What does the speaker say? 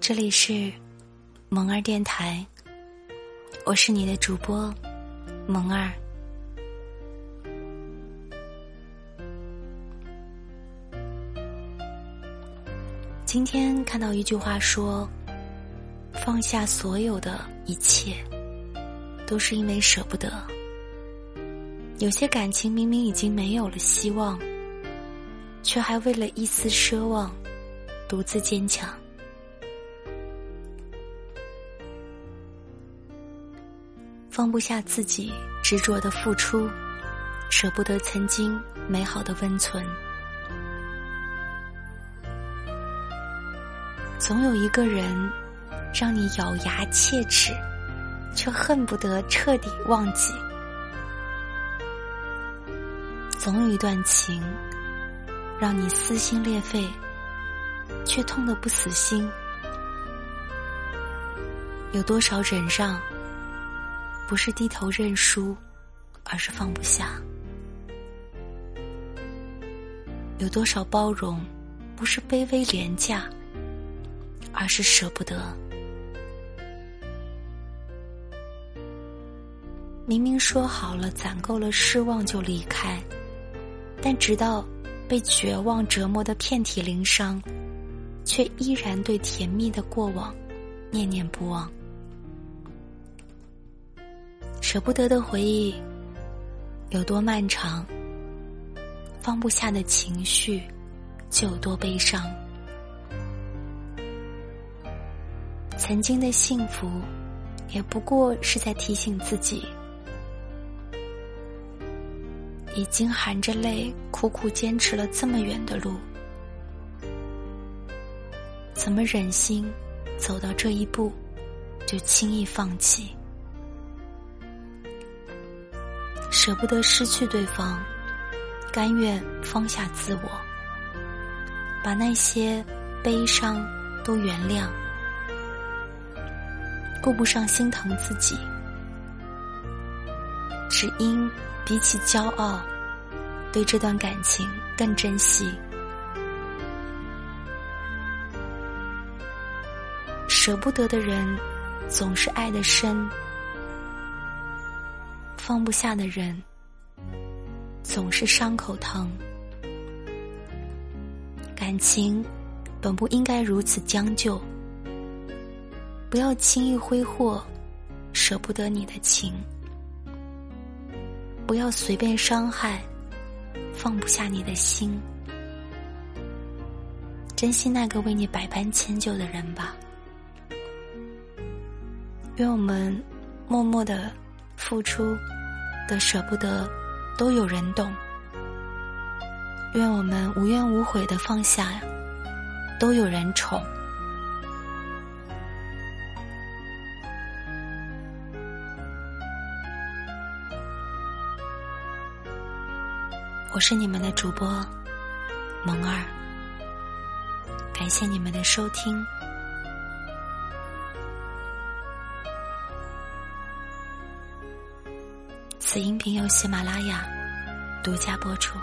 这里是萌儿电台，我是你的主播萌儿。今天看到一句话说：“放下所有的一切，都是因为舍不得。有些感情明明已经没有了希望，却还为了一丝奢望，独自坚强。放不下自己执着的付出，舍不得曾经美好的温存。”总有一个人，让你咬牙切齿，却恨不得彻底忘记；总有一段情，让你撕心裂肺，却痛得不死心。有多少忍让，不是低头认输，而是放不下；有多少包容，不是卑微廉价。而是舍不得。明明说好了攒够了失望就离开，但直到被绝望折磨的遍体鳞伤，却依然对甜蜜的过往念念不忘。舍不得的回忆有多漫长，放不下的情绪就有多悲伤。曾经的幸福，也不过是在提醒自己，已经含着泪苦苦坚持了这么远的路，怎么忍心走到这一步就轻易放弃？舍不得失去对方，甘愿放下自我，把那些悲伤都原谅。顾不上心疼自己，只因比起骄傲，对这段感情更珍惜。舍不得的人，总是爱的深；放不下的人，总是伤口疼。感情本不应该如此将就。不要轻易挥霍舍不得你的情，不要随便伤害放不下你的心，珍惜那个为你百般迁就的人吧。愿我们默默的付出的舍不得都有人懂，愿我们无怨无悔的放下都有人宠。我是你们的主播萌儿，感谢你们的收听。此音频由喜马拉雅独家播出。